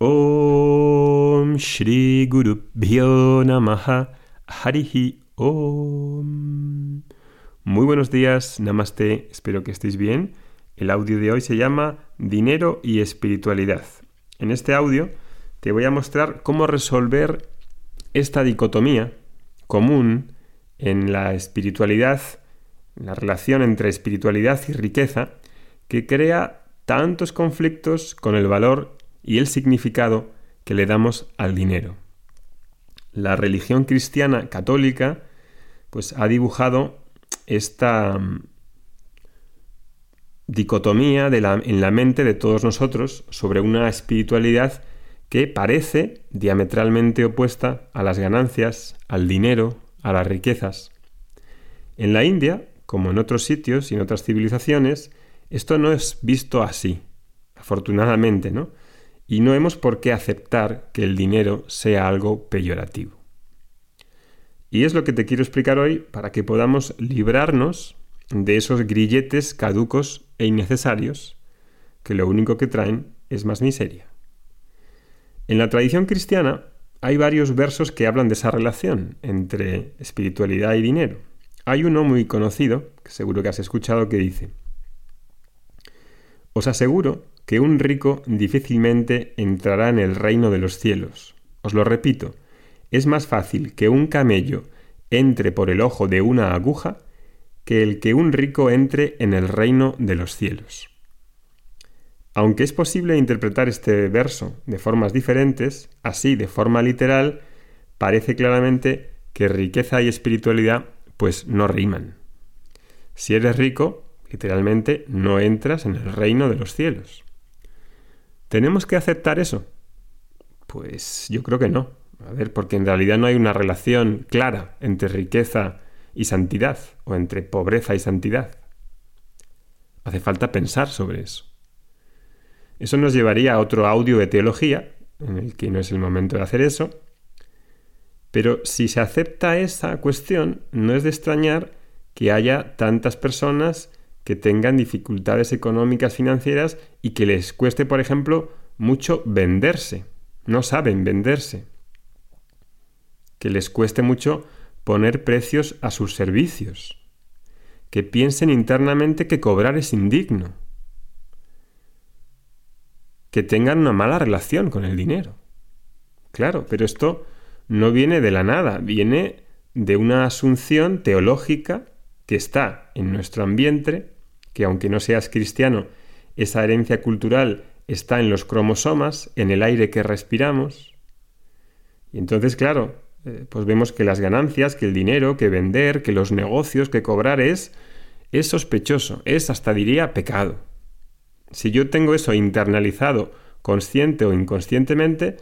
Om Shri Guru Namaha Harihi Om. Muy buenos días, Namaste, espero que estéis bien. El audio de hoy se llama Dinero y Espiritualidad. En este audio te voy a mostrar cómo resolver esta dicotomía común en la espiritualidad, la relación entre espiritualidad y riqueza, que crea tantos conflictos con el valor y el significado que le damos al dinero. La religión cristiana católica pues ha dibujado esta mm, dicotomía en la mente de todos nosotros sobre una espiritualidad que parece diametralmente opuesta a las ganancias, al dinero, a las riquezas. En la India, como en otros sitios y en otras civilizaciones, esto no es visto así, afortunadamente, ¿no? Y no hemos por qué aceptar que el dinero sea algo peyorativo. Y es lo que te quiero explicar hoy para que podamos librarnos de esos grilletes caducos e innecesarios que lo único que traen es más miseria. En la tradición cristiana hay varios versos que hablan de esa relación entre espiritualidad y dinero. Hay uno muy conocido, que seguro que has escuchado, que dice, Os aseguro que un rico difícilmente entrará en el reino de los cielos. Os lo repito, es más fácil que un camello entre por el ojo de una aguja que el que un rico entre en el reino de los cielos. Aunque es posible interpretar este verso de formas diferentes, así de forma literal, parece claramente que riqueza y espiritualidad pues no riman. Si eres rico, literalmente no entras en el reino de los cielos. ¿Tenemos que aceptar eso? Pues yo creo que no. A ver, porque en realidad no hay una relación clara entre riqueza y santidad, o entre pobreza y santidad. Hace falta pensar sobre eso. Eso nos llevaría a otro audio de teología, en el que no es el momento de hacer eso, pero si se acepta esa cuestión, no es de extrañar que haya tantas personas que tengan dificultades económicas financieras y que les cueste, por ejemplo, mucho venderse. No saben venderse. Que les cueste mucho poner precios a sus servicios. Que piensen internamente que cobrar es indigno. Que tengan una mala relación con el dinero. Claro, pero esto no viene de la nada, viene de una asunción teológica que está en nuestro ambiente que aunque no seas cristiano, esa herencia cultural está en los cromosomas, en el aire que respiramos. Y entonces, claro, eh, pues vemos que las ganancias, que el dinero, que vender, que los negocios, que cobrar es, es sospechoso, es hasta diría pecado. Si yo tengo eso internalizado, consciente o inconscientemente,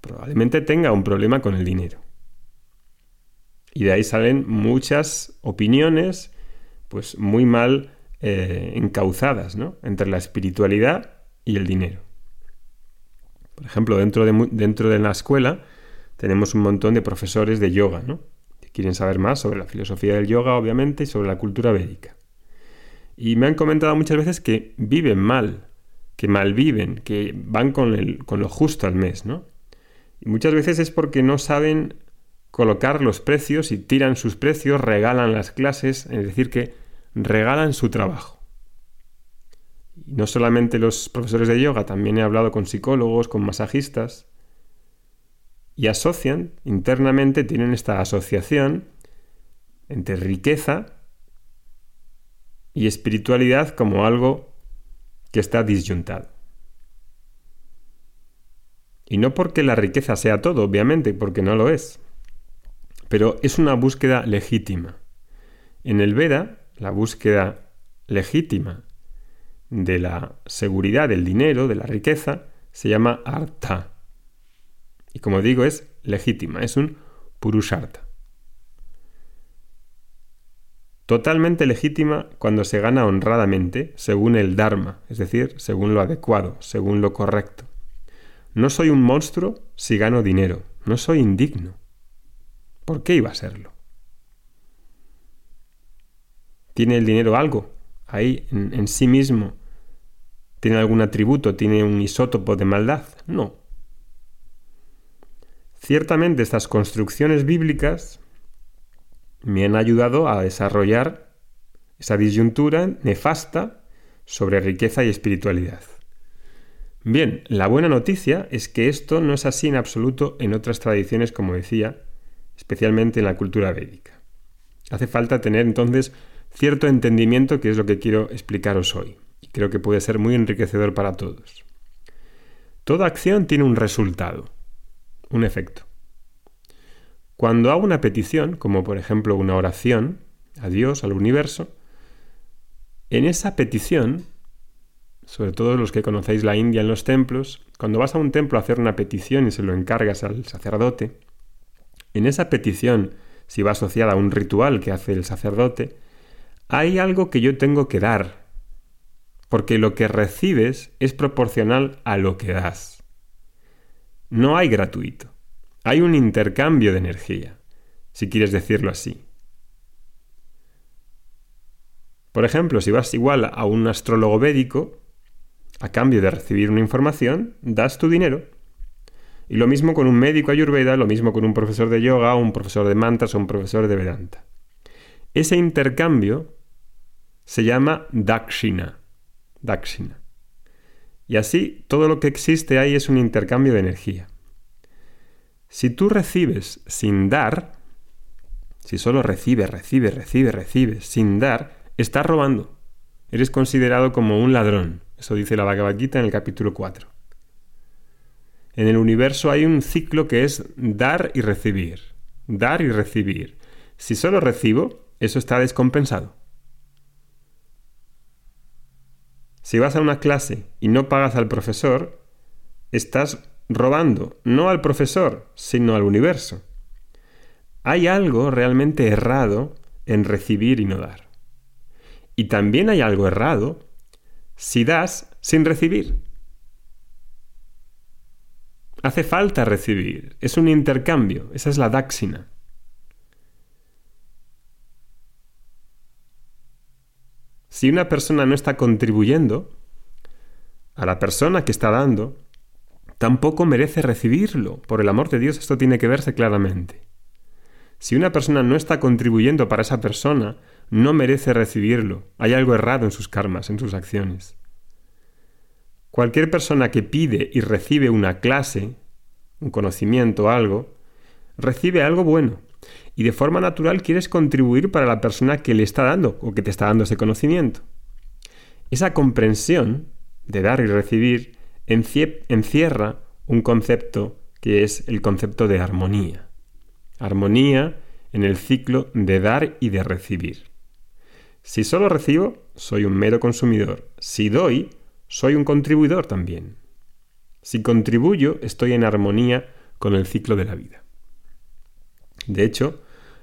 probablemente tenga un problema con el dinero. Y de ahí salen muchas opiniones, pues muy mal eh, encauzadas ¿no? entre la espiritualidad y el dinero. Por ejemplo, dentro de, dentro de la escuela tenemos un montón de profesores de yoga, ¿no? que quieren saber más sobre la filosofía del yoga, obviamente, y sobre la cultura védica. Y me han comentado muchas veces que viven mal, que malviven, que van con, con lo justo al mes, ¿no? Y muchas veces es porque no saben colocar los precios y tiran sus precios, regalan las clases, es decir, que regalan su trabajo. Y no solamente los profesores de yoga, también he hablado con psicólogos, con masajistas, y asocian, internamente tienen esta asociación entre riqueza y espiritualidad como algo que está disyuntado. Y no porque la riqueza sea todo, obviamente, porque no lo es, pero es una búsqueda legítima. En el Veda, la búsqueda legítima de la seguridad del dinero, de la riqueza, se llama artha. Y como digo, es legítima, es un purushartha. Totalmente legítima cuando se gana honradamente, según el Dharma, es decir, según lo adecuado, según lo correcto. No soy un monstruo si gano dinero, no soy indigno. ¿Por qué iba a serlo? ¿Tiene el dinero algo ahí en, sí mismo? ¿Tiene algún atributo? ¿Tiene un isótopo de maldad? No. Ciertamente estas construcciones bíblicas me han ayudado a desarrollar esa disyuntura nefasta sobre riqueza y espiritualidad. Bien, la buena noticia es que esto no es así en absoluto en otras tradiciones, como decía, especialmente en la cultura védica. Hace falta tener entonces cierto entendimiento que es lo que quiero explicaros hoy, y creo que puede ser muy enriquecedor para todos. Toda acción tiene un resultado, un efecto. Cuando hago una petición, como por ejemplo una oración a Dios, al universo, en esa petición, sobre todo los que conocéis la India en los templos, cuando vas a un templo a hacer una petición y se lo encargas al sacerdote, en esa petición, si va asociada a un ritual que hace el sacerdote, hay algo que yo tengo que dar, porque lo que recibes es proporcional a lo que das. No hay gratuito. Hay un intercambio de energía, si quieres decirlo así. Por ejemplo, si vas igual a un astrólogo védico, a cambio de recibir una información, das tu dinero. Y lo mismo con un médico ayurveda, lo mismo con un profesor de yoga, un profesor de mantras o un profesor de vedanta. Ese intercambio se llama dakshina. Dakshina. Y así todo lo que existe ahí es un intercambio de energía. Si tú recibes sin dar, si solo recibes, recibes, recibes, recibes, sin dar, estás robando. Eres considerado como un ladrón. Eso dice la Bhagavad en el capítulo 4. En el universo hay un ciclo que es dar y recibir. Dar y recibir. Si solo recibo, eso está descompensado. Si vas a una clase y no pagas al profesor, estás robando no al profesor, sino al universo. Hay algo realmente errado en recibir y no dar. Y también hay algo errado si das sin recibir. Hace falta recibir, es un intercambio, esa es la dáxina. Si una persona no está contribuyendo a la persona que está dando, tampoco merece recibirlo. Por el amor de Dios, esto tiene que verse claramente. Si una persona no está contribuyendo para esa persona, no merece recibirlo. Hay algo errado en sus karmas, en sus acciones. Cualquier persona que pide y recibe una clase, un conocimiento, algo, recibe algo bueno. Y de forma natural quieres contribuir para la persona que le está dando o que te está dando ese conocimiento. Esa comprensión de dar y recibir encierra un concepto que es el concepto de armonía. Armonía en el ciclo de dar y de recibir. Si solo recibo, soy un mero consumidor. Si doy, soy un contribuidor también. Si contribuyo, estoy en armonía con el ciclo de la vida. De hecho,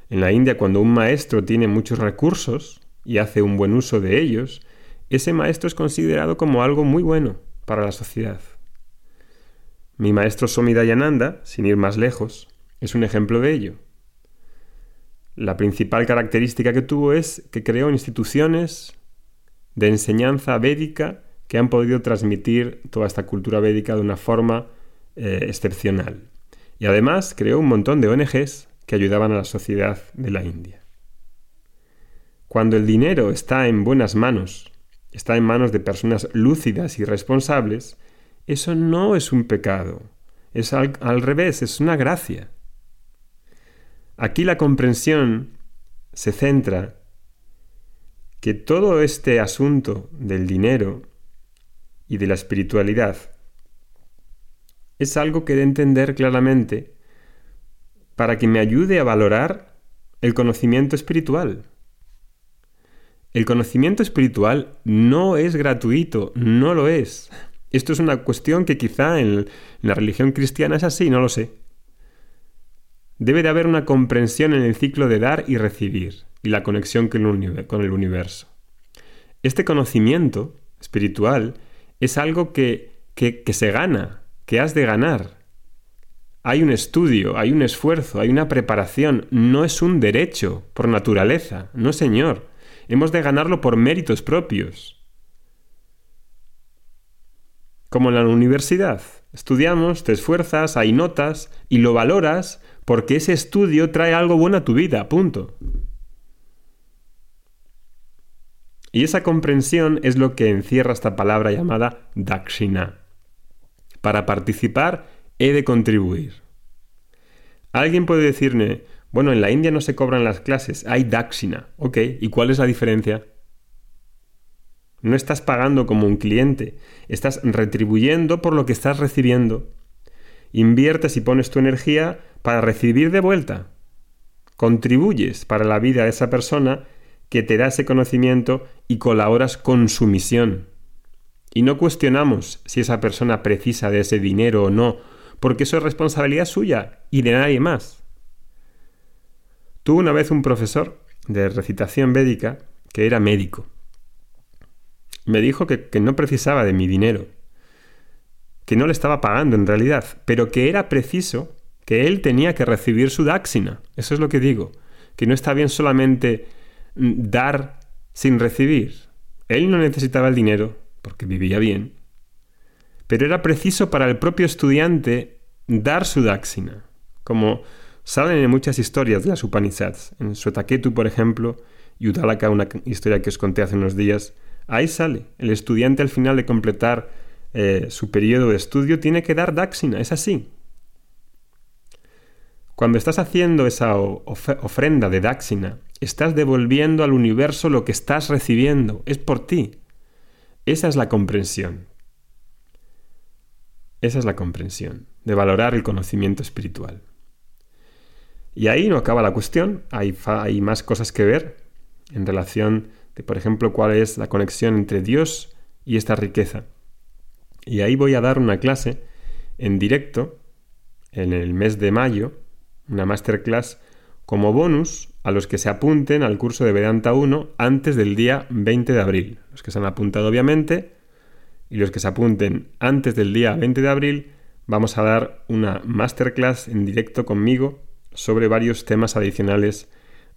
en la India cuando un maestro tiene muchos recursos y hace un buen uso de ellos, ese maestro es considerado como algo muy bueno, para la sociedad. Mi maestro Somidayananda, sin ir más lejos, es un ejemplo de ello. La principal característica que tuvo es que creó instituciones de enseñanza védica que han podido transmitir toda esta cultura védica de una forma eh, excepcional. Y además creó un montón de ONGs que ayudaban a la sociedad de la India. Cuando el dinero está en buenas manos está en manos de personas lúcidas y responsables, eso no es un pecado, es al, al revés, es una gracia. Aquí la comprensión se centra que todo este asunto del dinero y de la espiritualidad es algo que de entender claramente para que me ayude a valorar el conocimiento espiritual. El conocimiento espiritual no es gratuito, no lo es. Esto es una cuestión que quizá en la religión cristiana es así, no lo sé. Debe de haber una comprensión en el ciclo de dar y recibir y la conexión con el universo. Este conocimiento espiritual es algo que, que, se gana, que has de ganar. Hay un estudio, hay un esfuerzo, hay una preparación, no es un derecho por naturaleza, no señor. Hemos de ganarlo por méritos propios. Como en la universidad. Estudiamos, te esfuerzas, hay notas y lo valoras porque ese estudio trae algo bueno a tu vida, punto. Y esa comprensión es lo que encierra esta palabra llamada dakshina. Para participar he de contribuir. Alguien puede decirme, bueno, en la India no se cobran las clases, hay dakshina. Ok, ¿y cuál es la diferencia? No estás pagando como un cliente, estás retribuyendo por lo que estás recibiendo. Inviertes y pones tu energía para recibir de vuelta. Contribuyes para la vida de esa persona que te da ese conocimiento y colaboras con su misión. Y no cuestionamos si esa persona precisa de ese dinero o no, porque eso es responsabilidad suya y de nadie más. Tuve una vez un profesor de recitación védica que era médico. Me dijo que, no precisaba de mi dinero, que no le estaba pagando en realidad, pero que era preciso que él tenía que recibir su dáxina. Eso es lo que digo, que no está bien solamente mm, dar sin recibir. Él no necesitaba el dinero, porque vivía bien, pero era preciso para el propio estudiante dar su dáxina, como salen en muchas historias de las Upanishads. En Suetaketu, por ejemplo, y Udalaka, una historia que os conté hace unos días, ahí sale. El estudiante al final de completar eh, su periodo de estudio tiene que dar dáxina, es así. Cuando estás haciendo esa ofrenda de dáxina, estás devolviendo al universo lo que estás recibiendo, es por ti. Esa es la comprensión. Esa es la comprensión, de valorar el conocimiento espiritual. Y ahí no acaba la cuestión, hay, hay más cosas que ver en relación de, por ejemplo, cuál es la conexión entre Dios y esta riqueza. Y ahí voy a dar una clase en directo en el mes de mayo, una masterclass como bonus a los que se apunten al curso de Vedanta 1 antes del día 20 de abril. Los que se han apuntado, obviamente, y los que se apunten antes del día 20 de abril, vamos a dar una masterclass en directo conmigo sobre varios temas adicionales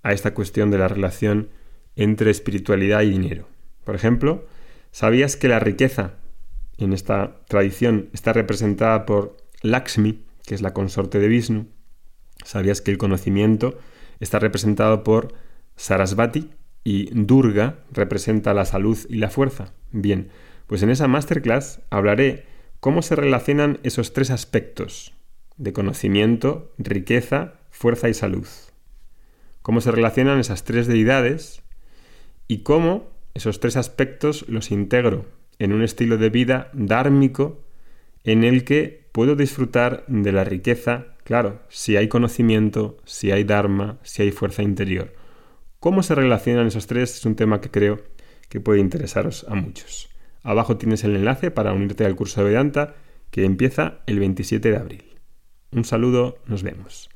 a esta cuestión de la relación entre espiritualidad y dinero. Por ejemplo, ¿sabías que la riqueza en esta tradición está representada por Lakshmi, que es la consorte de Vishnu? ¿Sabías que el conocimiento está representado por Sarasvati y Durga representa la salud y la fuerza? Bien, pues en esa masterclass hablaré cómo se relacionan esos tres aspectos de conocimiento, riqueza, fuerza y salud. Cómo se relacionan esas tres deidades y cómo esos tres aspectos los integro en un estilo de vida dármico en el que puedo disfrutar de la riqueza, claro, si hay conocimiento, si hay dharma, si hay fuerza interior. ¿Cómo se relacionan esos tres? Es un tema que creo que puede interesaros a muchos. Abajo tienes el enlace para unirte al curso de Vedanta que empieza el 27 de abril. Un saludo, nos vemos.